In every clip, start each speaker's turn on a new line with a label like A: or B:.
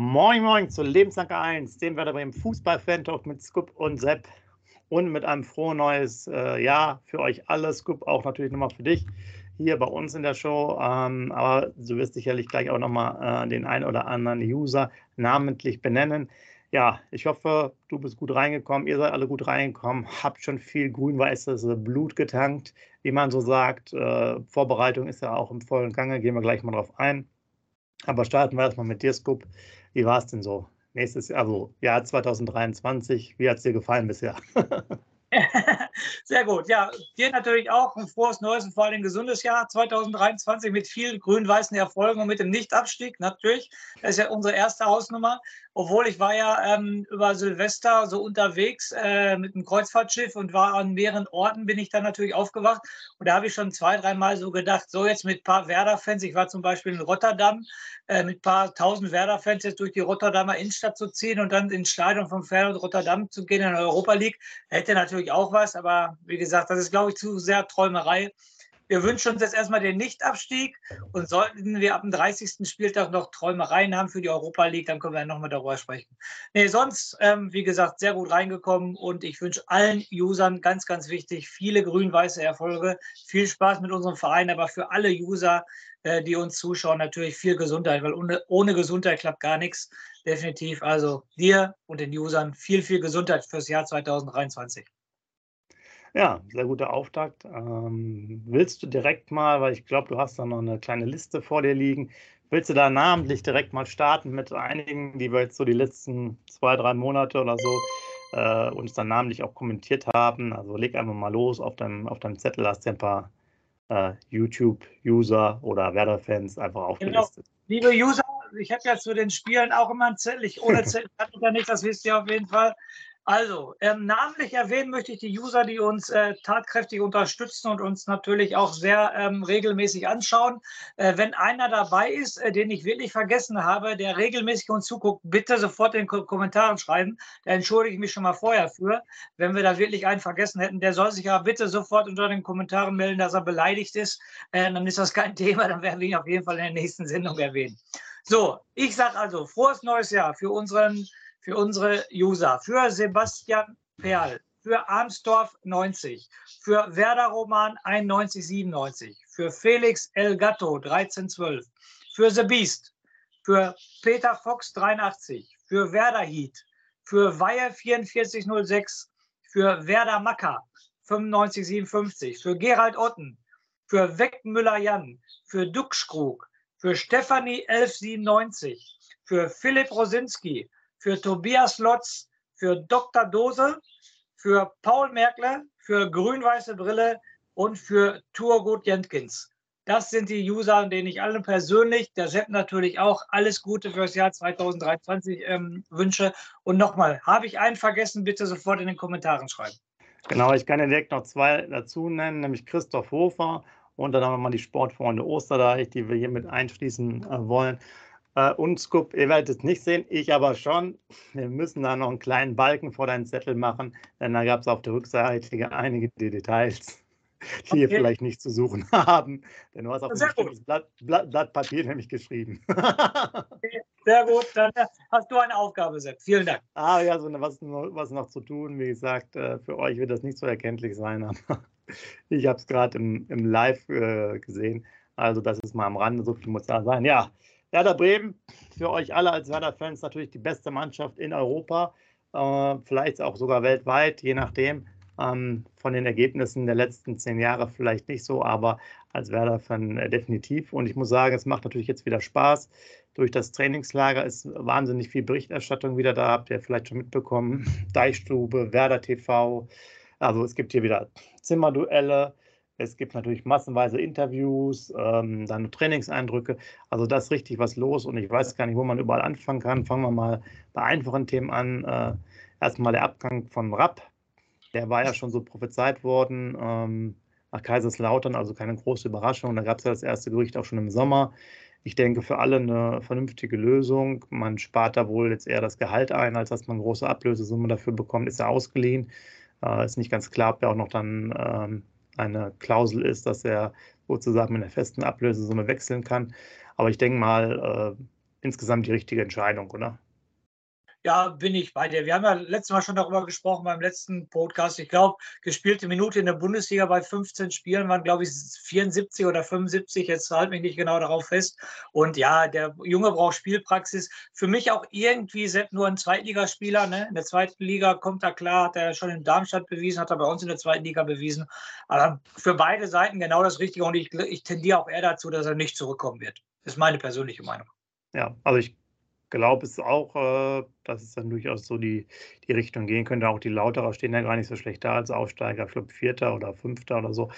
A: Moin Moin zu Lebensanker 1, dem Werder Bremen Fußball-Fan-Talk mit Scoop und Sepp und mit einem frohen neues äh, Jahr für euch alle. Scoop auch natürlich nochmal für dich hier bei uns in der Show. Ähm, aber du wirst sicherlich gleich auch nochmal äh, den einen oder anderen User namentlich benennen. Ja, ich hoffe, du bist gut reingekommen. Ihr seid alle gut reingekommen. Habt schon viel grün-weißes Blut getankt, wie man so sagt. Äh, Vorbereitung ist ja auch im vollen Gange. Gehen wir gleich mal drauf ein. Aber starten wir erstmal mit dir, Scoop. Wie war es denn so? Nächstes Jahr, also Jahr 2023, wie hat es dir gefallen bisher?
B: Sehr gut. Ja, dir natürlich auch ein frohes neues und vor allem ein gesundes Jahr 2023 mit vielen grün-weißen Erfolgen und mit dem Nichtabstieg natürlich. Das ist ja unsere erste Hausnummer. Obwohl ich war ja ähm, über Silvester so unterwegs äh, mit einem Kreuzfahrtschiff und war an mehreren Orten, bin ich dann natürlich aufgewacht. Und da habe ich schon zwei, dreimal so gedacht, so jetzt mit ein paar Werder-Fans. Ich war zum Beispiel in Rotterdam äh, mit ein paar tausend Werder-Fans jetzt durch die Rotterdamer Innenstadt zu ziehen und dann ins Stadion vom Feyenoord Rotterdam zu gehen in der Europa League. Hätte natürlich auch was, aber wie gesagt, das ist, glaube ich, zu sehr Träumerei. Wir wünschen uns jetzt erstmal den Nichtabstieg und sollten wir ab dem 30. Spieltag noch Träumereien haben für die Europa League, dann können wir nochmal darüber sprechen. Nee, sonst, ähm, wie gesagt, sehr gut reingekommen und ich wünsche allen Usern ganz, ganz wichtig, viele grün-weiße Erfolge, viel Spaß mit unserem Verein, aber für alle User, äh, die uns zuschauen, natürlich viel Gesundheit, weil ohne, ohne Gesundheit klappt gar nichts. Definitiv. Also dir und den Usern viel, viel Gesundheit fürs Jahr 2023.
A: Ja, sehr guter Auftakt. Ähm, willst du direkt mal, weil ich glaube, du hast da noch eine kleine Liste vor dir liegen, willst du da namentlich direkt mal starten mit einigen, die wir jetzt so die letzten zwei, drei Monate oder so äh, uns dann namentlich auch kommentiert haben? Also leg einfach mal los auf deinem, auf deinem Zettel, hast du ein paar äh, YouTube-User oder Werder-Fans einfach aufgelistet.
B: Genau. Liebe User, ich habe ja zu den Spielen auch immer ein Zettel. Ich ohne Zettel ich da nicht, das wisst ihr auf jeden Fall. Also, ähm, namentlich erwähnen möchte ich die User, die uns äh, tatkräftig unterstützen und uns natürlich auch sehr ähm, regelmäßig anschauen. Äh, wenn einer dabei ist, äh, den ich wirklich vergessen habe, der regelmäßig uns zuguckt, bitte sofort in den Kommentaren schreiben. Da entschuldige ich mich schon mal vorher für. Wenn wir da wirklich einen vergessen hätten, der soll sich aber bitte sofort unter den Kommentaren melden, dass er beleidigt ist. Äh, dann ist das kein Thema, dann werden wir ihn auf jeden Fall in der nächsten Sendung erwähnen. So, ich sage also, frohes neues Jahr für unseren für unsere User, für Sebastian Perl, für Armsdorf 90, für Werder Roman 9197, für Felix Elgato 1312, für The Beast, für Peter Fox 83, für Werder Heat, für Weihe 4406, für Werder Macker 9557, für Gerald Otten, für Weckmüller Jan, für Duxkrug, für Stefanie 1197, für Philipp Rosinski, für Tobias Lotz, für Dr. Dose, für Paul Merkle, für Grün-Weiße Brille und für Turgut Jentkins. Das sind die User, denen ich allen persönlich, der Sepp natürlich auch, alles Gute für das Jahr 2023 ähm, wünsche. Und nochmal, habe ich einen vergessen, bitte sofort in den Kommentaren schreiben.
A: Genau, ich kann direkt noch zwei dazu nennen, nämlich Christoph Hofer und dann haben wir mal die Sportfreunde Osterdeich, die wir hier mit einschließen äh, wollen. Äh, und Scoop, ihr werdet es nicht sehen, ich aber schon. Wir müssen da noch einen kleinen Balken vor deinen Zettel machen, denn da gab es auf der Rückseite einige Details, die okay. hier vielleicht nicht zu suchen haben. Denn du hast auf ein Blatt, Blatt, Blatt, Papier nämlich geschrieben.
B: Sehr gut, dann äh, hast du eine Aufgabe, Sepp. Vielen Dank.
A: Ah ja, so was, was noch zu tun. Wie gesagt, äh, für euch wird das nicht so erkenntlich sein, aber ich habe es gerade im, im Live äh, gesehen. Also das ist mal am Rande, so viel muss da sein. Ja, Werder Bremen, für euch alle als Werder-Fans natürlich die beste Mannschaft in Europa. äh, vielleicht auch sogar weltweit, je nachdem. Ähm, von den Ergebnissen der letzten zehn Jahre vielleicht nicht so, aber als Werder-Fan äh, definitiv. Und ich muss sagen, es macht natürlich jetzt wieder Spaß. Durch das Trainingslager ist wahnsinnig viel Berichterstattung wieder da, habt ihr vielleicht schon mitbekommen. Deichstube, Werder TV. Also es gibt hier wieder Zimmerduelle. Es gibt natürlich massenweise Interviews, ähm, dann Trainingseindrücke. Also da ist richtig was los und ich weiß gar nicht, wo man überall anfangen kann. Fangen wir mal bei einfachen Themen an. Äh, erstmal der Abgang von Rapp. Der war ja schon so prophezeit worden ähm, nach Kaiserslautern, also keine große Überraschung. Da gab es ja das erste Gerücht auch schon im Sommer. Ich denke, für alle eine vernünftige Lösung. Man spart da wohl jetzt eher das Gehalt ein, als dass man große Ablösesumme dafür bekommt. Ist er ausgeliehen. Äh, ist nicht ganz klar, ob er auch noch dann ähm, eine Klausel ist, dass er sozusagen mit einer festen Ablösesumme wechseln kann. Aber ich denke mal, äh, insgesamt die richtige Entscheidung, oder?
B: Ja, bin ich bei dir. Wir haben ja letztes Mal schon darüber gesprochen beim letzten Podcast. Ich glaube, gespielte Minute in der Bundesliga bei 15 Spielen waren, glaube ich, 74 oder 75. Jetzt halte mich nicht genau darauf fest. Und ja, der Junge braucht Spielpraxis. Für mich auch irgendwie nur ein Zweitligaspieler. Ne? In der zweiten Liga kommt er klar, hat er schon in Darmstadt bewiesen, hat er bei uns in der zweiten Liga bewiesen. Aber für beide Seiten genau das Richtige. Und ich, ich tendiere auch eher dazu, dass er nicht zurückkommen wird. Das ist meine persönliche Meinung.
A: Ja, also ich glaube es auch, äh, dass es dann durchaus so die, die Richtung gehen könnte. Auch die Lauterer stehen ja gar nicht so schlecht da als Aufsteiger, ich glaube Vierter oder Fünfter oder so.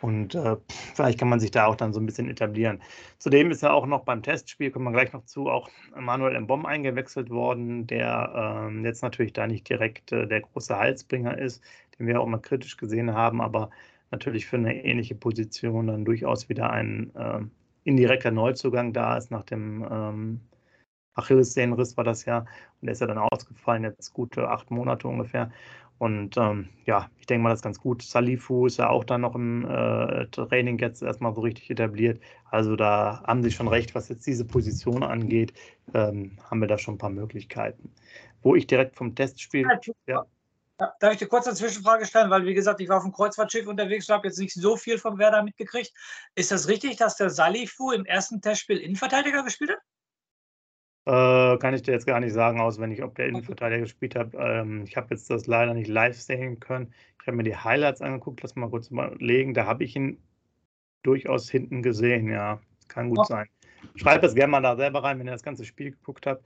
A: Und äh, vielleicht kann man sich da auch dann so ein bisschen etablieren. Zudem ist ja auch noch beim Testspiel, kommen wir gleich noch zu, auch Manuel Mbom eingewechselt worden, der äh, jetzt natürlich da nicht direkt äh, der große Halsbringer ist, den wir auch mal kritisch gesehen haben, aber natürlich für eine ähnliche Position dann durchaus wieder ein äh, indirekter Neuzugang da ist nach dem ähm, Achillessehnenriss war das ja. Und der ist ja dann ausgefallen, jetzt gute acht Monate ungefähr. Und ähm, ja, ich denke mal, das ist ganz gut. Salifu ist ja auch dann noch im äh, Training jetzt erstmal so richtig etabliert. Also da haben Sie schon recht, was jetzt diese Position angeht, ähm, haben wir da schon ein paar Möglichkeiten. Wo ich direkt vom Testspiel. Ja.
B: Ja, darf ich dir kurz eine Zwischenfrage stellen? Weil, wie gesagt, ich war auf dem Kreuzfahrtschiff unterwegs und habe jetzt nicht so viel vom Werder mitgekriegt. Ist das richtig, dass der Salifu im ersten Testspiel Innenverteidiger gespielt hat?
A: Äh, kann ich dir jetzt gar nicht sagen, auswendig, ob der Innenverteidiger gespielt hat. Ähm, ich habe jetzt das leider nicht live sehen können. Ich habe mir die Highlights angeguckt, lass mal kurz überlegen. Da habe ich ihn durchaus hinten gesehen, ja. Kann gut oh. sein. Schreibt es gerne mal da selber rein, wenn ihr das ganze Spiel geguckt habt,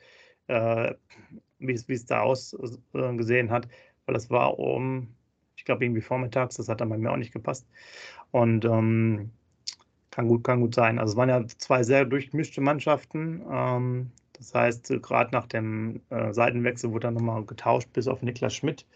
A: äh, wie es da ausgesehen äh, hat. Weil das war um, ich glaube, irgendwie vormittags, das hat dann bei mir auch nicht gepasst. Und ähm, kann gut, kann gut sein. Also es waren ja zwei sehr durchgemischte Mannschaften. Ähm, das heißt, äh, gerade nach dem äh, Seitenwechsel wurde dann nochmal getauscht, bis auf Niklas Schmidt.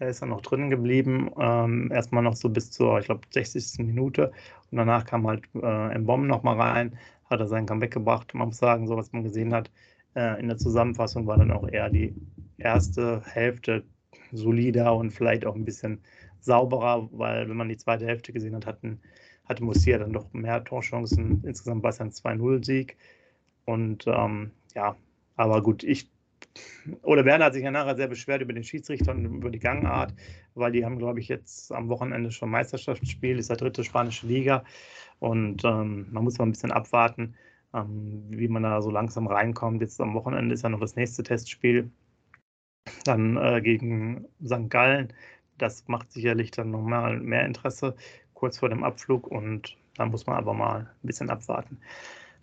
A: Der ist dann noch drinnen geblieben. Ähm, erstmal noch so bis zur, ich glaube, 60. Minute. Und danach kam halt äh, Mbom nochmal rein, hat er sein Comeback gebracht. Man muss sagen, so was man gesehen hat, äh, in der Zusammenfassung war dann auch eher die erste Hälfte solider und vielleicht auch ein bisschen sauberer, weil wenn man die zweite Hälfte gesehen hat, hatten, hatte Musier dann doch mehr Torchancen. Insgesamt war es ein 2-0-Sieg. Und ähm, ja, aber gut, ich. Ole Werner hat sich ja nachher sehr beschwert über den Schiedsrichter und über die Gangart, weil die haben, glaube ich, jetzt am Wochenende schon Meisterschaftsspiel, ist der dritte spanische Liga. Und ähm, man muss mal ein bisschen abwarten, ähm, wie man da so langsam reinkommt. Jetzt am Wochenende ist ja noch das nächste Testspiel. Dann äh, gegen St. Gallen. Das macht sicherlich dann nochmal mehr Interesse kurz vor dem Abflug und da muss man aber mal ein bisschen abwarten.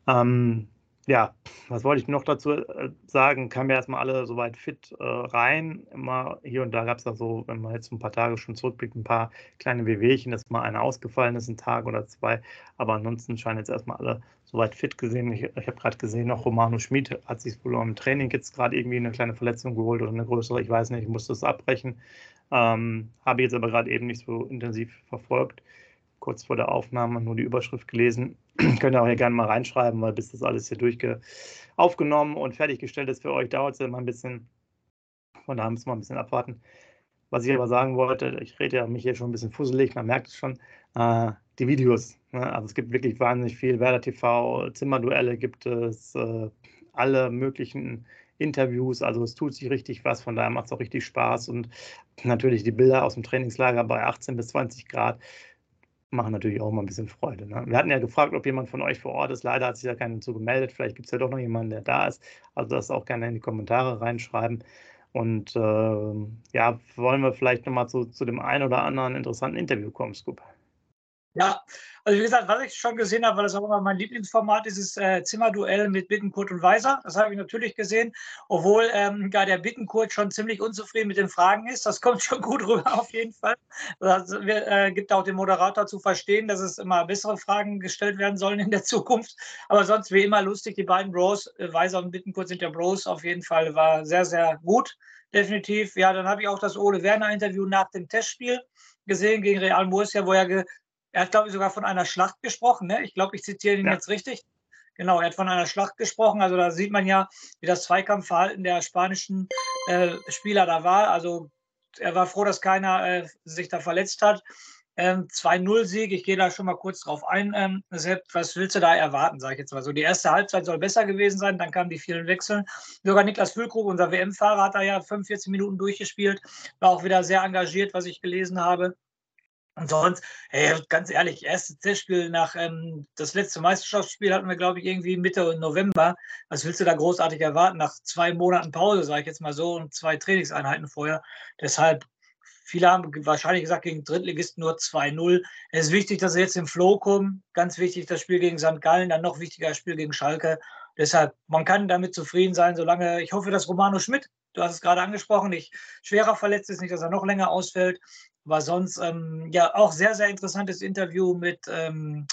A: Ähm, ja, was wollte ich noch dazu äh, sagen? Kamen ja erstmal alle soweit fit äh, rein. Immer hier und da gab es da so, wenn man jetzt ein paar Tage schon zurückblickt, ein paar kleine Wehwehchen, dass mal einer ausgefallen ist, ein Tag oder zwei. Aber ansonsten scheinen jetzt erstmal alle soweit fit gesehen. Ich, ich habe gerade gesehen, noch Romano Schmid hat sich wohl im Training jetzt gerade irgendwie eine kleine Verletzung geholt oder eine größere, ich weiß nicht, ich musste es abbrechen. Ähm, habe jetzt aber gerade eben nicht so intensiv verfolgt kurz vor der Aufnahme nur die Überschrift gelesen. Könnt ihr auch hier gerne mal reinschreiben, weil bis das alles hier durchge aufgenommen und fertiggestellt ist für euch, dauert es immer ein bisschen. Von daher müssen wir ein bisschen abwarten. Was ich aber sagen wollte, ich rede ja mich hier schon ein bisschen fusselig, man merkt es schon, äh, die Videos. Ne? Also es gibt wirklich wahnsinnig viel. Werder TV, Zimmerduelle gibt es, äh, alle möglichen Interviews. Also es tut sich richtig was, von daher macht es auch richtig Spaß. Und natürlich die Bilder aus dem Trainingslager bei 18 bis 20 Grad machen natürlich auch immer ein bisschen Freude. Ne? Wir hatten ja gefragt, ob jemand von euch vor Ort ist. Leider hat sich ja keiner zu gemeldet. Vielleicht gibt es ja doch noch jemanden, der da ist. Also das auch gerne in die Kommentare reinschreiben. Und äh, ja, wollen wir vielleicht nochmal zu, zu dem einen oder anderen interessanten Interview kommen, Scoop?
B: Ja, also wie gesagt, was ich schon gesehen habe, weil das auch immer mein Lieblingsformat ist, ist äh, Zimmerduell mit Bittenkurt und Weiser. Das habe ich natürlich gesehen, obwohl ähm, gar der Bittenkurt schon ziemlich unzufrieden mit den Fragen ist. Das kommt schon gut rüber auf jeden Fall. Das äh, gibt auch dem Moderator zu verstehen, dass es immer bessere Fragen gestellt werden sollen in der Zukunft. Aber sonst wie immer lustig, die beiden Bros, äh, Weiser und Bittenkurt sind ja Bros auf jeden Fall, war sehr, sehr gut. Definitiv. Ja, dann habe ich auch das Ole Werner Interview nach dem Testspiel gesehen gegen Real Murcia, wo er er hat, glaube ich, sogar von einer Schlacht gesprochen. Ne? Ich glaube, ich zitiere ihn ja. jetzt richtig. Genau, er hat von einer Schlacht gesprochen. Also da sieht man ja, wie das Zweikampfverhalten der spanischen äh, Spieler da war. Also er war froh, dass keiner äh, sich da verletzt hat. Ähm, 2-0-Sieg, ich gehe da schon mal kurz drauf ein. Ähm, was willst du da erwarten, sage ich jetzt mal so. Die erste Halbzeit soll besser gewesen sein, dann kamen die vielen Wechseln. Sogar Niklas Füllkrug, unser WM-Fahrer, hat da ja 45 Minuten durchgespielt, war auch wieder sehr engagiert, was ich gelesen habe. Und sonst, ey, ganz ehrlich, erstes Testspiel nach ähm, das letzte Meisterschaftsspiel hatten wir, glaube ich, irgendwie Mitte November. Was willst du da großartig erwarten? Nach zwei Monaten Pause, sage ich jetzt mal so, und zwei Trainingseinheiten vorher. Deshalb, viele haben wahrscheinlich gesagt, gegen Drittligisten nur 2-0. Es ist wichtig, dass sie jetzt im Flow kommen. Ganz wichtig, das Spiel gegen St. Gallen, dann noch wichtiger das Spiel gegen Schalke. Deshalb, man kann damit zufrieden sein, solange, ich hoffe, dass Romano Schmidt, du hast es gerade angesprochen, nicht schwerer verletzt ist, nicht, dass er noch länger ausfällt. War sonst ähm, ja auch sehr, sehr interessantes Interview mit, ähm,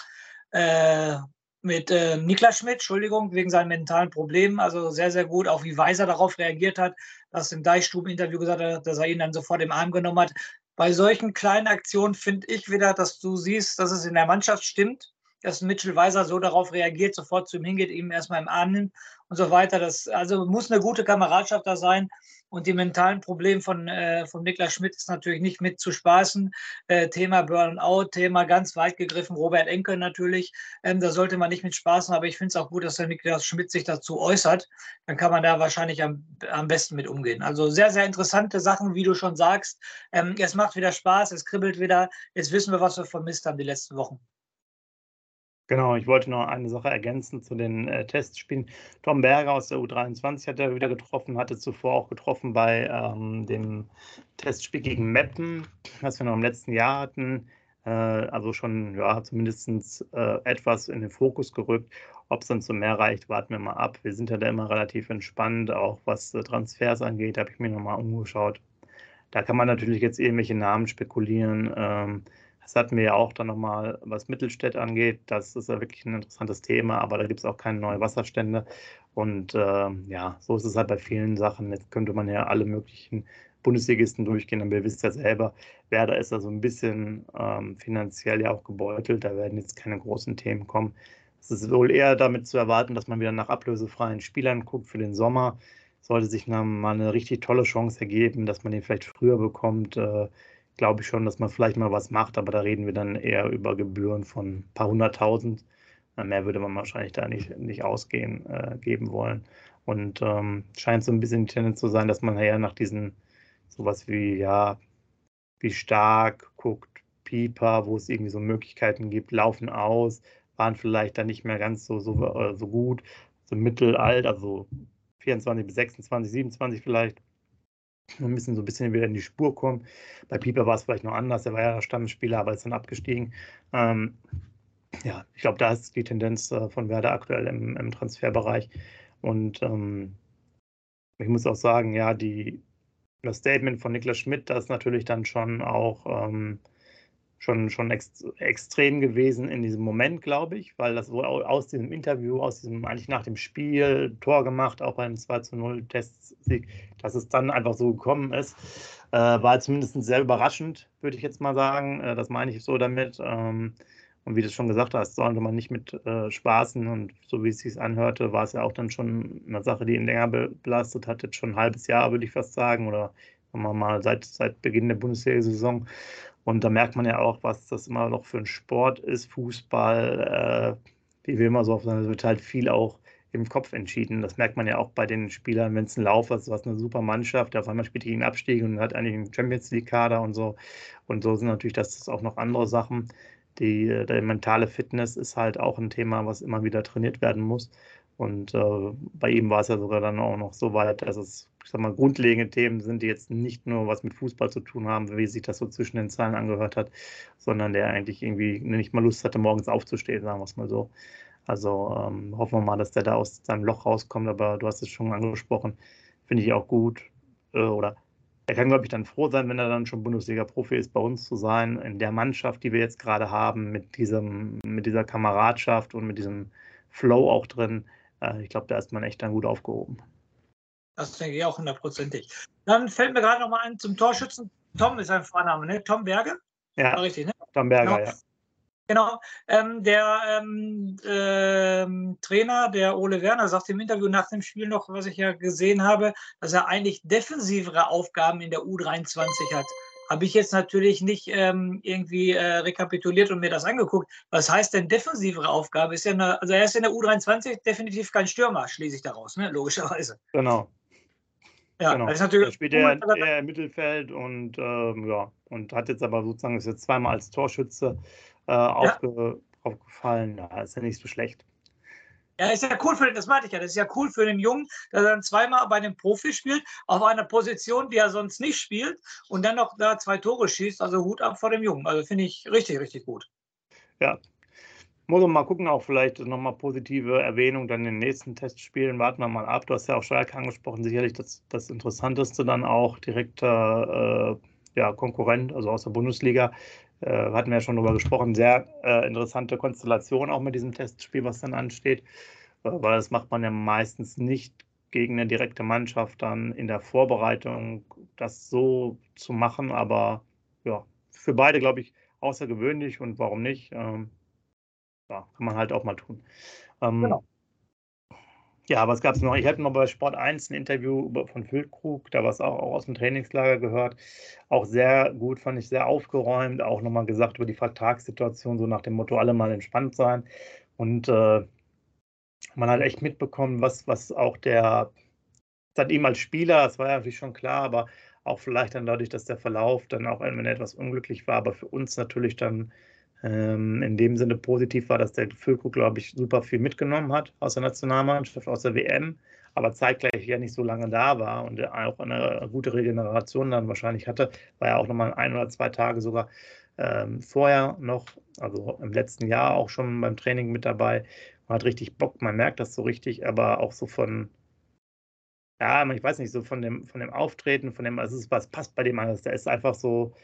B: äh, mit äh, Niklas Schmidt, Entschuldigung, wegen seinen mentalen Problemen. Also sehr, sehr gut, auch wie Weiser darauf reagiert hat, dass im Deichstuben-Interview gesagt hat, dass er ihn dann sofort im Arm genommen hat. Bei solchen kleinen Aktionen finde ich wieder, dass du siehst, dass es in der Mannschaft stimmt, dass Mitchell Weiser so darauf reagiert, sofort zu ihm hingeht, ihm erstmal im Arm nimmt und so weiter. Das also muss eine gute Kameradschaft da sein. Und die mentalen Probleme von, äh, von Niklas Schmidt ist natürlich nicht mit zu spaßen. Äh, Thema Burnout, Thema ganz weit gegriffen, Robert Enkel natürlich. Ähm, da sollte man nicht mit spaßen, aber ich finde es auch gut, dass der Niklas Schmidt sich dazu äußert. Dann kann man da wahrscheinlich am, am besten mit umgehen. Also sehr, sehr interessante Sachen, wie du schon sagst. Ähm, es macht wieder Spaß, es kribbelt wieder. Jetzt wissen wir, was wir vermisst haben die letzten Wochen.
A: Genau, ich wollte noch eine Sache ergänzen zu den äh, Testspielen. Tom Berger aus der U23 hat er wieder getroffen, hatte zuvor auch getroffen bei ähm, dem Testspiel gegen Meppen, was wir noch im letzten Jahr hatten. Äh, also schon ja, zumindest äh, etwas in den Fokus gerückt. Ob es dann zu mehr reicht, warten wir mal ab. Wir sind ja da immer relativ entspannt, auch was äh, Transfers angeht, habe ich mir nochmal umgeschaut. Da kann man natürlich jetzt irgendwelche Namen spekulieren. Ähm, das hatten wir ja auch dann nochmal, was Mittelstädt angeht. Das ist ja wirklich ein interessantes Thema, aber da gibt es auch keine neuen Wasserstände. Und äh, ja, so ist es halt bei vielen Sachen. Jetzt könnte man ja alle möglichen Bundesligisten durchgehen, aber ihr wisst ja selber, Werder ist da so ein bisschen ähm, finanziell ja auch gebeutelt. Da werden jetzt keine großen Themen kommen. Es ist wohl eher damit zu erwarten, dass man wieder nach ablösefreien Spielern guckt für den Sommer. Sollte sich mal eine richtig tolle Chance ergeben, dass man den vielleicht früher bekommt. Äh, glaube ich schon, dass man vielleicht mal was macht, aber da reden wir dann eher über Gebühren von ein paar hunderttausend. Mehr würde man wahrscheinlich da nicht, nicht ausgehen, äh, geben wollen. Und ähm, scheint so ein bisschen die Tendenz zu sein, dass man eher nach diesen sowas wie, ja, wie stark guckt, Pieper, wo es irgendwie so Möglichkeiten gibt, laufen aus, waren vielleicht dann nicht mehr ganz so, so, äh, so gut, so mittelalt, also 24 bis 26, 27 vielleicht. Wir müssen so ein bisschen wieder in die Spur kommen. Bei Pieper war es vielleicht noch anders. Er war ja Stammspieler, aber ist dann abgestiegen. Ähm, ja, ich glaube, da ist die Tendenz äh, von Werder aktuell im, im Transferbereich. Und ähm, ich muss auch sagen, ja, die, das Statement von Niklas Schmidt, das ist natürlich dann schon auch ähm, schon, schon ex, extrem gewesen in diesem Moment, glaube ich, weil das wohl aus diesem Interview, aus diesem eigentlich nach dem Spiel, Tor gemacht, auch beim 2 zu 0 Testsieg, dass es dann einfach so gekommen ist, äh, war zumindest sehr überraschend, würde ich jetzt mal sagen. Äh, das meine ich so damit. Ähm, und wie du schon gesagt hast, sollte man nicht mit äh, spaßen. Und so wie es sich anhörte, war es ja auch dann schon eine Sache, die ihn länger belastet hat, jetzt schon ein halbes Jahr, würde ich fast sagen, oder sagen wir mal seit, seit Beginn der Bundesliga-Saison. Und da merkt man ja auch, was das immer noch für ein Sport ist, Fußball, äh, wie wir immer so auf sagen, wird halt viel auch im Kopf entschieden. Das merkt man ja auch bei den Spielern, wenn es ein Lauf ist, was eine super Mannschaft, der auf einmal spielt gegen Abstieg und hat eigentlich einen Champions League-Kader und so. Und so sind natürlich das auch noch andere Sachen. Die, die mentale Fitness ist halt auch ein Thema, was immer wieder trainiert werden muss. Und äh, bei ihm war es ja sogar dann auch noch so weit, dass es ich sag mal, grundlegende Themen sind, die jetzt nicht nur was mit Fußball zu tun haben, wie sich das so zwischen den Zeilen angehört hat, sondern der eigentlich irgendwie nicht mal Lust hatte, morgens aufzustehen, sagen wir es mal so. Also ähm, hoffen wir mal, dass der da aus seinem Loch rauskommt, aber du hast es schon angesprochen, finde ich auch gut. Äh, oder er kann, glaube ich, dann froh sein, wenn er dann schon Bundesliga-Profi ist, bei uns zu sein, in der Mannschaft, die wir jetzt gerade haben, mit, diesem, mit dieser Kameradschaft und mit diesem Flow auch drin. Äh, ich glaube, da ist man echt dann gut aufgehoben.
B: Das denke ich auch hundertprozentig. Dann fällt mir gerade noch mal ein zum Torschützen. Tom ist sein Vorname, ne? Tom Berge?
A: Ja, richtig, ne? Tom Berger,
B: genau. ja. Genau. Ähm, der ähm, ähm, Trainer, der Ole Werner, sagt im Interview nach dem Spiel noch, was ich ja gesehen habe, dass er eigentlich defensivere Aufgaben in der U23 hat. Habe ich jetzt natürlich nicht ähm, irgendwie äh, rekapituliert und mir das angeguckt. Was heißt denn defensivere Aufgabe? Ist ja eine, also er ist in der U23 definitiv kein Stürmer, schließe ich daraus, ne? logischerweise.
A: Genau.
B: Ja,
A: genau.
B: das ist natürlich.
A: Er spielt eher, eher im Mittelfeld und ähm, ja, und hat jetzt aber sozusagen ist jetzt zweimal als Torschütze äh, aufge, aufgefallen. Ja, ist ja nicht so schlecht.
B: Ja, ist ja cool für den, das meinte ich ja, das ist ja cool für den Jungen, dass er dann zweimal bei einem Profi spielt, auf einer Position, die er sonst nicht spielt und dann noch da zwei Tore schießt. Also Hut ab vor dem Jungen. Also finde ich richtig, richtig gut.
A: Ja. Muss man mal gucken, auch vielleicht nochmal positive Erwähnung dann in den nächsten Testspielen. Warten wir mal ab. Du hast ja auch Schalke angesprochen, sicherlich das, das Interessanteste dann auch direkter äh, ja, Konkurrent, also aus der Bundesliga äh, hatten wir ja schon darüber gesprochen, sehr äh, interessante Konstellation auch mit diesem Testspiel, was dann ansteht, äh, weil das macht man ja meistens nicht gegen eine direkte Mannschaft dann in der Vorbereitung, das so zu machen, aber ja, für beide, glaube ich, außergewöhnlich und warum nicht? Ähm, ja, kann man halt auch mal tun. Ähm, genau. Ja, was gab es noch? Ich hatte noch bei Sport 1 ein Interview von Füllkrug, da war es auch, auch aus dem Trainingslager gehört. Auch sehr gut, fand ich sehr aufgeräumt, auch nochmal gesagt über die Vertragssituation, so nach dem Motto, alle mal entspannt sein. Und äh, man hat echt mitbekommen, was, was auch der, dann ihm als Spieler, das war ja natürlich schon klar, aber auch vielleicht dann dadurch, dass der Verlauf dann auch, wenn er etwas unglücklich war, aber für uns natürlich dann ähm, in dem Sinne positiv war, dass der Füllkrug, glaube ich, super viel mitgenommen hat aus der Nationalmannschaft, aus der WM, aber zeitgleich ja nicht so lange da war und auch eine gute Regeneration dann wahrscheinlich hatte, war ja auch nochmal ein oder zwei Tage sogar ähm, vorher noch, also im letzten Jahr auch schon beim Training mit dabei. Man hat richtig Bock, man merkt das so richtig, aber auch so von, ja, ich weiß nicht, so von dem, von dem Auftreten, von dem, also es ist, was passt bei dem alles. Der ist einfach so,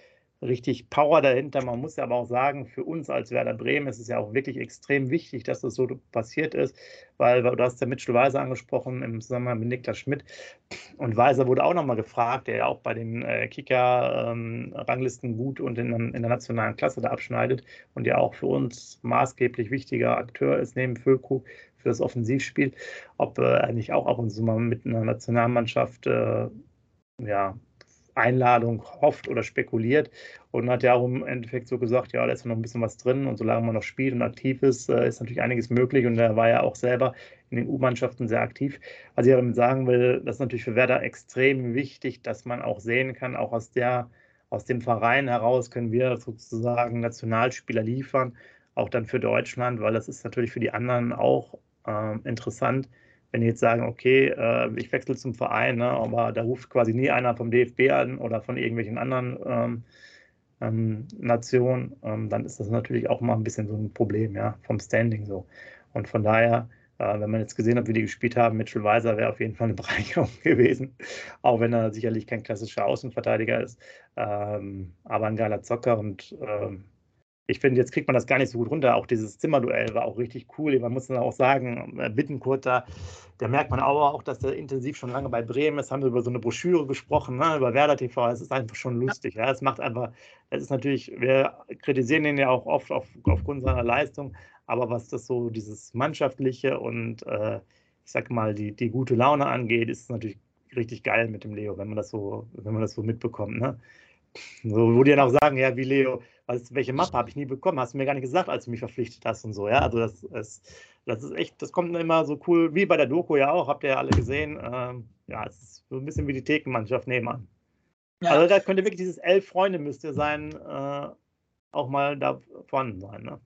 A: richtig Power dahinter. Man muss ja aber auch sagen, für uns als Werder Bremen ist es ja auch wirklich extrem wichtig, dass das so passiert ist, weil du hast ja Mitchell Weiser angesprochen im Zusammenhang mit Niklas Schmidt und Weiser wurde auch nochmal gefragt, der ja auch bei den äh, Kicker-Ranglisten ähm, gut und in, in, der nationalen Klasse da abschneidet und ja auch für uns maßgeblich wichtiger Akteur ist neben Füllkrug für das Offensivspiel, ob äh, er nicht auch ab und zu mal mit einer Nationalmannschaft äh, ja, Einladung hofft oder spekuliert und hat ja auch im Endeffekt so gesagt, ja, da ist noch ein bisschen was drin und solange man noch spielt und aktiv ist, äh, ist natürlich einiges möglich und er war ja auch selber in den U-Mannschaften sehr aktiv. Was ich damit sagen will, das ist natürlich für Werder extrem wichtig, dass man auch sehen kann, auch aus der aus dem Verein heraus können wir sozusagen Nationalspieler liefern, auch dann für Deutschland, weil das ist natürlich für die anderen auch äh, interessant, wenn die jetzt sagen, okay, äh, ich wechsle zum Verein, ne, aber da ruft quasi nie einer vom DFB an oder von irgendwelchen anderen ähm, ähm, Nationen, ähm, dann ist das natürlich auch mal ein bisschen so ein Problem, ja, vom Standing so. Und von daher, äh, wenn man jetzt gesehen hat, wie die gespielt haben, Mitchell Weiser wäre auf jeden Fall eine Bereicherung gewesen, auch wenn er sicherlich kein klassischer Außenverteidiger ist, ähm, aber ein geiler Zocker und ähm, ich finde, jetzt kriegt man das gar nicht so gut runter. Auch dieses Zimmerduell war auch richtig cool. Man muss dann auch sagen, äh, Wittenkurt, da, da merkt man aber auch, dass der intensiv schon lange bei Bremen ist. Haben wir über so eine Broschüre gesprochen, ne, über Werder TV. Es ist einfach schon lustig. Ja. Es macht einfach, es ist natürlich, wir kritisieren ihn ja auch oft auf, aufgrund seiner Leistung. Aber was das so, dieses Mannschaftliche und äh, ich sag mal, die, die gute Laune angeht, ist es natürlich richtig geil mit dem Leo, wenn man das so, wenn man das so mitbekommt. Ne? So, wo die dann auch sagen, ja, wie Leo, was, welche Mappe habe ich nie bekommen, hast du mir gar nicht gesagt, als du mich verpflichtet hast und so, ja. Also das, das, das ist echt, das kommt immer so cool, wie bei der Doku ja auch, habt ihr ja alle gesehen. Ähm, ja, es ist so ein bisschen wie die Thekenmannschaft nebenan. Ja. Also da könnte wirklich dieses elf Freunde müsste sein, äh, auch mal da vorhanden sein, ne?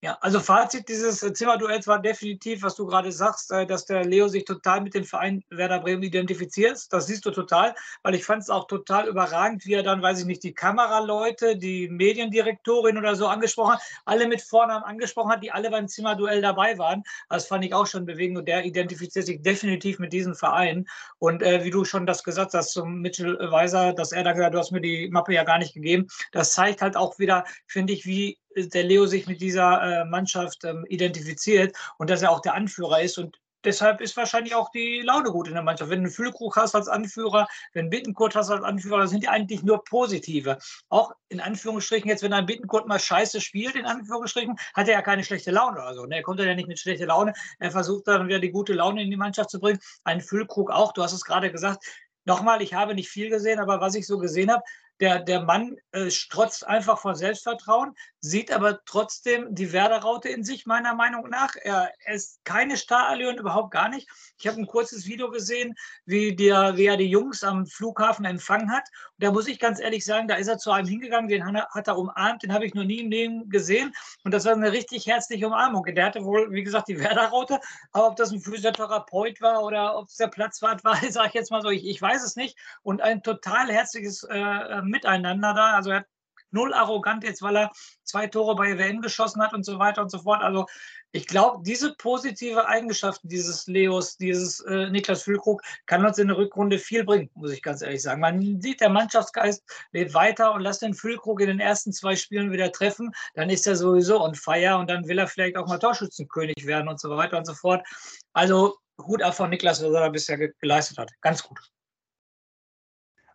B: Ja, also Fazit dieses Zimmerduells war definitiv, was du gerade sagst, äh, dass der Leo sich total mit dem Verein Werder Bremen identifiziert. Das siehst du total, weil ich fand es auch total überragend, wie er dann, weiß ich nicht, die Kameraleute, die Mediendirektorin oder so angesprochen hat, alle mit Vornamen angesprochen hat, die alle beim Zimmerduell dabei waren. Das fand ich auch schon bewegend und der identifiziert sich definitiv mit diesem Verein. Und äh, wie du schon das gesagt hast zum Mitchell Weiser, dass er da gesagt hat, du hast mir die Mappe ja gar nicht gegeben, das zeigt halt auch wieder, finde ich, wie der Leo sich mit dieser äh, Mannschaft ähm, identifiziert und dass er auch der Anführer ist. Und deshalb ist wahrscheinlich auch die Laune gut in der Mannschaft. Wenn du Füllkrug hast als Anführer, wenn Bittenkurt hast als Anführer, dann sind die eigentlich nur positive. Auch in Anführungsstrichen, jetzt wenn ein Bittenkurt mal scheiße spielt, in Anführungsstrichen, hat er ja keine schlechte Laune oder so. Ne? Er kommt ja nicht mit schlechter Laune. Er versucht dann wieder die gute Laune in die Mannschaft zu bringen. Ein Füllkrug auch, du hast es gerade gesagt. Nochmal, ich habe nicht viel gesehen, aber was ich so gesehen habe, der, der Mann äh, strotzt einfach vor Selbstvertrauen, sieht aber trotzdem die Werder-Raute in sich, meiner Meinung nach. Er, ist keine Starallüren, überhaupt gar nicht. Ich habe ein kurzes Video gesehen, wie, der, wie er die Jungs am Flughafen empfangen hat. Und da muss ich ganz ehrlich sagen, da ist er zu einem hingegangen, den hat er umarmt, den habe ich noch nie im Leben gesehen. Und das war eine richtig herzliche Umarmung. Der hatte wohl, wie gesagt, die Werder-Raute. Aber ob das ein Physiotherapeut war oder ob es der Platzwart war, sage ich jetzt mal so, ich, ich weiß es nicht. Und ein total herzliches äh, ähm, miteinander da. Also er hat null arrogant jetzt, weil er zwei Tore bei WM geschossen hat und so weiter und so fort. Also ich glaube, diese positive Eigenschaften dieses Leos, dieses äh, Niklas Füllkrug, kann uns in der Rückrunde viel bringen, muss ich ganz ehrlich sagen. Man sieht, der Mannschaftsgeist lebt weiter und lässt den Füllkrug in den ersten zwei Spielen wieder treffen. Dann ist er sowieso on fire und dann will er vielleicht auch mal Torschützenkönig werden und so weiter und so fort. Also Hut ab von Niklas, was er bisher geleistet hat. Ganz gut.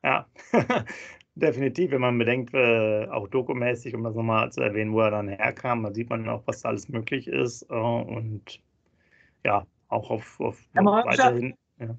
A: Ja, Definitiv, wenn man bedenkt, äh, auch dokumäßig, um das nochmal zu erwähnen, wo er dann herkam, da sieht man auch, was da alles möglich ist. Äh, und ja, auch auf, auf
B: ja, weiterhin. Ja.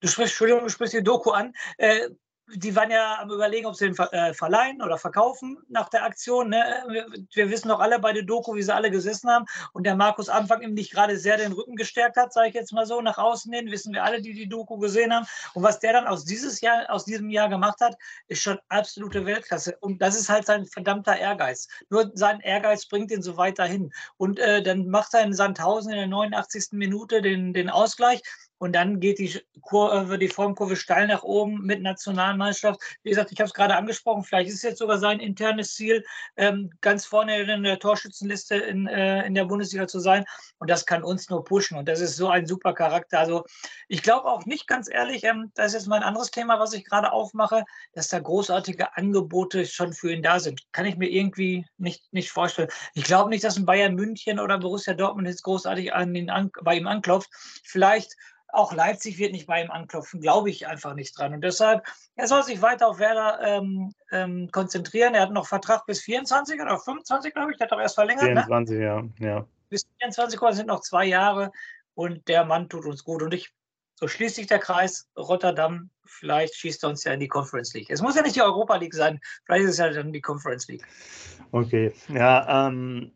B: Du sprichst, Entschuldigung, du sprichst die Doku an. Äh, die waren ja am überlegen, ob sie den äh, verleihen oder verkaufen nach der Aktion. Ne? Wir, wir, wissen doch alle bei der Doku, wie sie alle gesessen haben. Und der Markus Anfang ihm nicht gerade sehr den Rücken gestärkt hat, sage ich jetzt mal so, nach außen hin, wissen wir alle, die die Doku gesehen haben. Und was der dann aus, dieses Jahr, aus diesem Jahr gemacht hat, ist schon absolute Weltklasse. Und das ist halt sein verdammter Ehrgeiz. Nur sein Ehrgeiz bringt ihn so weiterhin. Und äh, dann macht er in Sandhausen in der 89. Minute den, den Ausgleich. Und dann geht die Kurve, die Formkurve steil nach oben mit Nationalmannschaft. Wie gesagt, ich habe es gerade angesprochen, vielleicht ist es jetzt sogar sein internes Ziel, ähm, ganz vorne in der Torschützenliste in, äh, in der Bundesliga zu sein. Und das kann uns nur pushen. Und das ist so ein super Charakter. Also ich glaube auch nicht, ganz ehrlich, ähm, das ist jetzt mal ein anderes Thema, was ich gerade aufmache, dass da großartige Angebote schon für ihn da sind. Kann ich mir irgendwie nicht, nicht vorstellen. Ich glaube nicht, dass ein Bayern München oder Borussia Dortmund jetzt großartig an ihn an, bei ihm anklopft. Vielleicht auch Leipzig wird nicht bei ihm anklopfen, glaube ich einfach nicht dran. Und deshalb, er soll sich weiter auf Werder ähm, ähm, konzentrieren. Er hat noch Vertrag bis 24 oder 25, glaube ich. Der hat doch erst verlängert.
A: 24, ne? ja. ja.
B: Bis 24 sind noch zwei Jahre und der Mann tut uns gut. Und ich, so schließt sich der Kreis, Rotterdam, vielleicht schießt er uns ja in die Conference League. Es muss ja nicht die Europa League sein, vielleicht ist es ja dann die Conference League.
A: Okay, ja, ähm,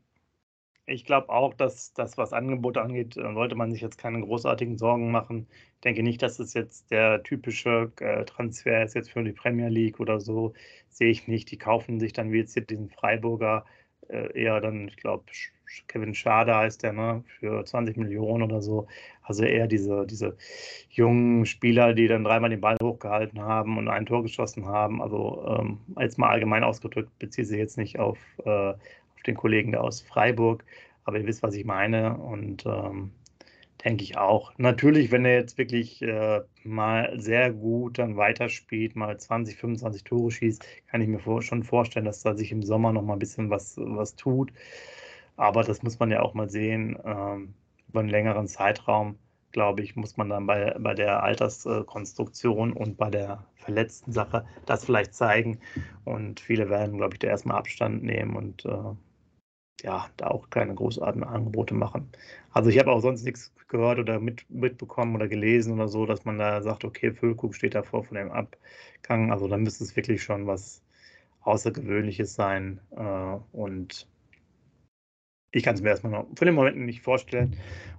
A: ich glaube auch, dass das, was Angebote angeht, äh, sollte man sich jetzt keine großartigen Sorgen machen. Ich denke nicht, dass es jetzt der typische äh, Transfer ist jetzt für die Premier League oder so. Sehe ich nicht. Die kaufen sich dann wie jetzt hier diesen Freiburger äh, eher dann, ich glaube, Kevin Schade heißt der, ne, für 20 Millionen oder so. Also eher diese, diese jungen Spieler, die dann dreimal den Ball hochgehalten haben und ein Tor geschossen haben. Also ähm, jetzt mal allgemein ausgedrückt, beziehe sich jetzt nicht auf, äh, den Kollegen aus Freiburg. Aber ihr wisst, was ich meine. Und ähm, denke ich auch. Natürlich, wenn er jetzt wirklich äh, mal sehr gut dann weiterspielt, mal 20, 25 Tore schießt, kann ich mir vor, schon vorstellen, dass da sich im Sommer noch mal ein bisschen was, was tut. Aber das muss man ja auch mal sehen ähm, über einen längeren Zeitraum glaube ich, muss man dann bei, bei der Alterskonstruktion und bei der verletzten Sache das vielleicht zeigen. Und viele werden, glaube ich, da erstmal Abstand nehmen und äh, ja, da auch keine großartigen Angebote machen. Also ich habe auch sonst nichts gehört oder mit, mitbekommen oder gelesen oder so, dass man da sagt, okay, Füllkrug steht davor von dem Abgang. Also da müsste es wirklich schon was Außergewöhnliches sein. Äh, und ich kann es mir erstmal noch für den Moment nicht vorstellen.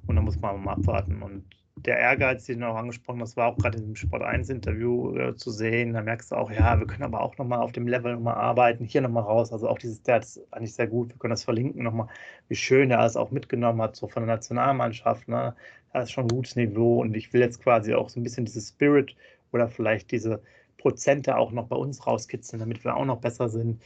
A: Und dann muss man mal abwarten. Und der Ehrgeiz, den du auch angesprochen hast, war auch gerade in dem Sport 1-Interview äh, zu sehen. Da merkst du auch, ja, wir können aber auch nochmal auf dem Level nochmal arbeiten, hier nochmal raus. Also auch dieses, der ist eigentlich sehr gut. Wir können das verlinken nochmal, wie schön er es auch mitgenommen hat, so von der Nationalmannschaft. Ne? Das ist schon ein gutes Niveau und ich will jetzt quasi auch so ein bisschen dieses Spirit oder vielleicht diese Prozente auch noch bei uns rauskitzeln, damit wir auch noch besser sind.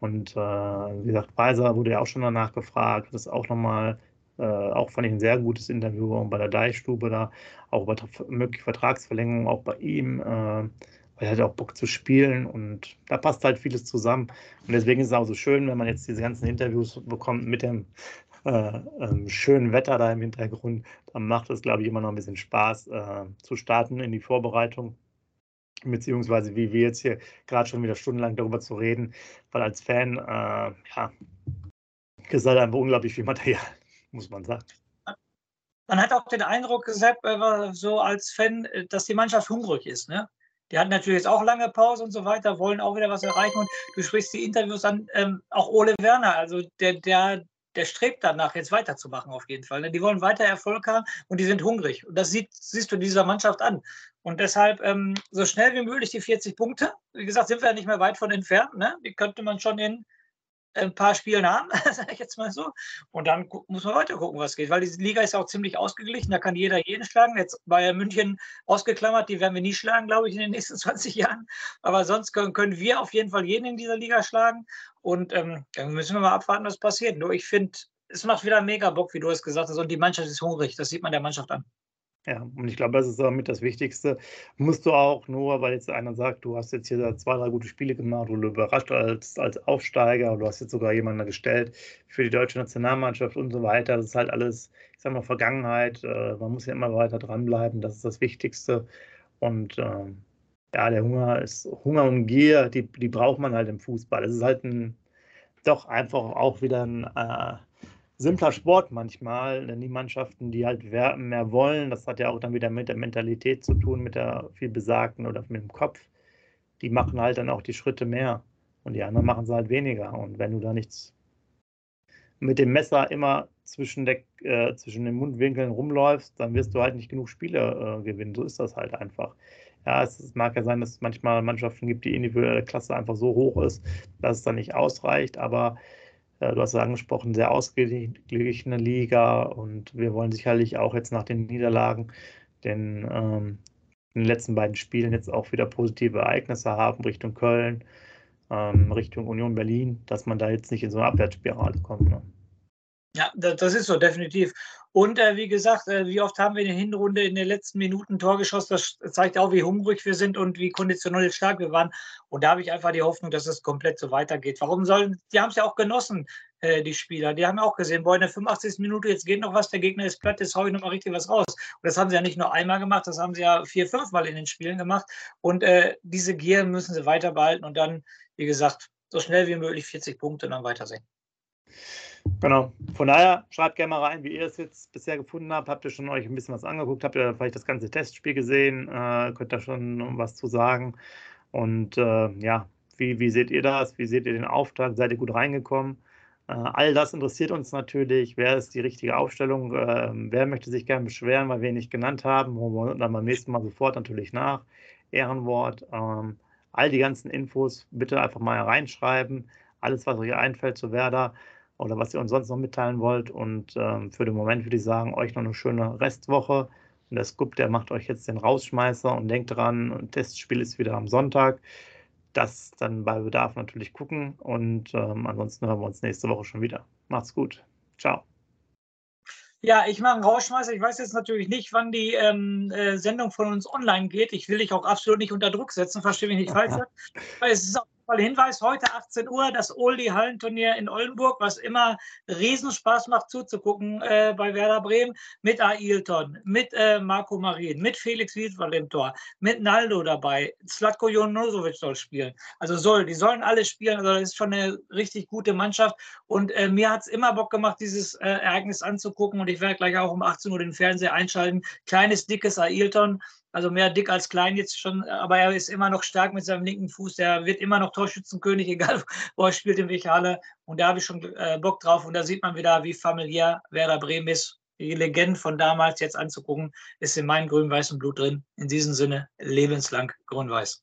A: Und äh, wie gesagt, Weiser wurde ja auch schon danach gefragt, das auch nochmal äh, auch fand ich ein sehr gutes Interview und bei der Deichstube da, auch über mögliche Vertragsverlängerung, auch bei ihm, äh, weil er hat auch Bock zu spielen und da passt halt vieles zusammen. Und deswegen ist es auch so schön, wenn man jetzt diese ganzen Interviews bekommt mit dem äh, ähm, schönen Wetter da im Hintergrund, dann macht es, glaube ich, immer noch ein bisschen Spaß äh, zu starten in die Vorbereitung. Beziehungsweise wie wir jetzt hier gerade schon wieder stundenlang darüber zu reden, weil als Fan, äh, ja, es halt einfach unglaublich viel Material muss man sagen.
B: Man hat auch den Eindruck, Sepp, äh, so als Fan, äh, dass die Mannschaft hungrig ist. Ne? Die hatten natürlich jetzt auch lange Pause und so weiter, wollen auch wieder was erreichen. Und du sprichst die Interviews an, ähm, auch Ole Werner, also der, der, der strebt danach, jetzt weiterzumachen auf jeden Fall. Ne? Die wollen weiter Erfolg haben und die sind hungrig. Und das sieht, siehst du dieser Mannschaft an. Und deshalb ähm, so schnell wie möglich die 40 Punkte. Wie gesagt, sind wir ja nicht mehr weit von entfernt. Ne? Die könnte man schon in ein paar Spielen haben, sage ich jetzt mal so. Und dann muss man weiter gucken, was geht. Weil die Liga ist auch ziemlich ausgeglichen, da kann jeder jeden schlagen. Jetzt Bayern München ausgeklammert, die werden wir nie schlagen, glaube ich, in den nächsten 20 Jahren. Aber sonst können, können wir auf jeden Fall jeden in dieser Liga schlagen. Und ähm, dann müssen wir mal abwarten, was passiert. Nur ich finde, es macht wieder mega Bock, wie du es gesagt hast. Und die Mannschaft ist hungrig. Das sieht man der Mannschaft an.
A: Ja, und ich glaube, das ist damit das Wichtigste. Musst du auch nur, weil jetzt einer sagt, du hast jetzt hier zwei, drei gute Spiele gemacht oder überrascht als, als Aufsteiger, du hast jetzt sogar jemanden gestellt für die deutsche Nationalmannschaft und so weiter. Das ist halt alles, ich sag mal, Vergangenheit. Äh, man muss ja immer weiter dranbleiben, das ist das Wichtigste. Und äh, ja, der Hunger ist, Hunger und Gier, die, die braucht man halt im Fußball. Es ist halt ein, doch einfach auch wieder ein äh, simpler Sport manchmal, denn die Mannschaften, die halt mehr wollen, das hat ja auch dann wieder mit der Mentalität zu tun, mit der viel besagten oder mit dem Kopf, die machen halt dann auch die Schritte mehr und die anderen machen sie halt weniger. Und wenn du da nichts mit dem Messer immer zwischen, der, äh, zwischen den Mundwinkeln rumläufst, dann wirst du halt nicht genug Spiele äh, gewinnen. So ist das halt einfach. Ja, es, es, mag ja sein, dass es manchmal Mannschaften gibt, die individuelle Klasse einfach so hoch ist, dass es dann nicht ausreicht, aber äh, du hast es angesprochen, sehr ausgeglichene Liga und wir wollen sicherlich auch jetzt nach den Niederlagen den, ähm, den letzten beiden Spielen jetzt auch wieder positive Ereignisse haben Richtung Köln, ähm, Richtung Union Berlin, dass man da jetzt nicht in so eine Abwärtsspirale kommt. Ne?
B: Ja, das ist so, definitiv. Und äh, wie gesagt, äh, wie oft haben wir in der Hinrunde in den letzten Minuten ein Tor geschossen? Das zeigt auch, wie hungrig wir sind und wie konditionell stark wir waren. Und da habe ich einfach die Hoffnung, dass es komplett so weitergeht. Warum sollen, die haben es ja auch genossen, äh, die Spieler. Die haben auch gesehen, boah, in der 85. Minute, jetzt geht noch was, der Gegner ist platt, jetzt haue ich nochmal richtig was raus. Und das haben sie ja nicht nur einmal gemacht, das haben sie ja vier, fünf Mal in den Spielen gemacht. Und äh, diese Gier müssen sie weiter behalten und dann, wie gesagt, so schnell wie möglich 40 Punkte und dann weitersehen.
A: Genau. Von daher schreibt gerne mal rein, wie ihr es jetzt bisher gefunden habt. Habt ihr schon euch ein bisschen was angeguckt? Habt ihr vielleicht das ganze Testspiel gesehen? Äh, könnt ihr schon was zu sagen? Und äh, ja, wie, wie seht ihr das? Wie seht ihr den Auftakt? Seid ihr gut reingekommen? Äh, all das interessiert uns natürlich. Wer ist die richtige Aufstellung? Ähm, wer möchte sich gerne beschweren, weil wir ihn nicht genannt haben? Holen wir dann beim nächsten Mal sofort natürlich nach. Ehrenwort. Ähm, all die ganzen Infos bitte einfach mal reinschreiben. Alles, was euch einfällt zu Werder oder was ihr uns sonst noch mitteilen wollt. Und ähm, für den Moment würde ich sagen, euch noch eine schöne Restwoche. Und der Scoop, der macht euch jetzt den Rausschmeißer und denkt dran, ein Testspiel ist wieder am Sonntag. Das dann bei Bedarf natürlich gucken. Und ähm, ansonsten hören wir uns nächste Woche schon wieder. Macht's gut. Ciao.
B: Ja, ich mache einen Rausschmeißer. Ich weiß jetzt natürlich nicht, wann die ähm, äh, Sendung von uns online geht. Ich will dich auch absolut nicht unter Druck setzen, verstehe mich nicht falsch. es ist auch Mal Hinweis, heute 18 Uhr das Oldie-Hallenturnier in Oldenburg, was immer Riesenspaß macht zuzugucken äh, bei Werder Bremen, mit Ailton, mit äh, Marco Marin, mit Felix Wiedwald im Tor, mit Naldo dabei, Slatko Jonosovic soll spielen. Also soll, die sollen alle spielen, also das ist schon eine richtig gute Mannschaft und äh, mir hat es immer Bock gemacht, dieses äh, Ereignis anzugucken und ich werde gleich auch um 18 Uhr den Fernseher einschalten. Kleines, dickes Ailton, also mehr dick als klein jetzt schon, aber er ist immer noch stark mit seinem linken Fuß. Der wird immer noch Torschützenkönig, egal wo er spielt, in welcher Halle. Und da habe ich schon äh, Bock drauf. Und da sieht man wieder, wie familiär Werder Bremen ist. die Legenden von damals jetzt anzugucken, ist in meinem grün-weißen Blut drin. In diesem Sinne lebenslang grün-weiß.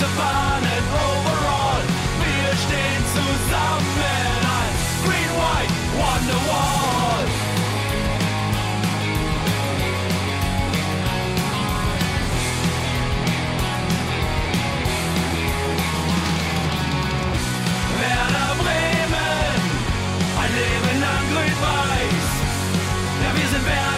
C: Wir stehen zusammen als Green White Wonderwall. Werder Bremen, ein Leben lang grün-weiß. Ja, wir sind Werder.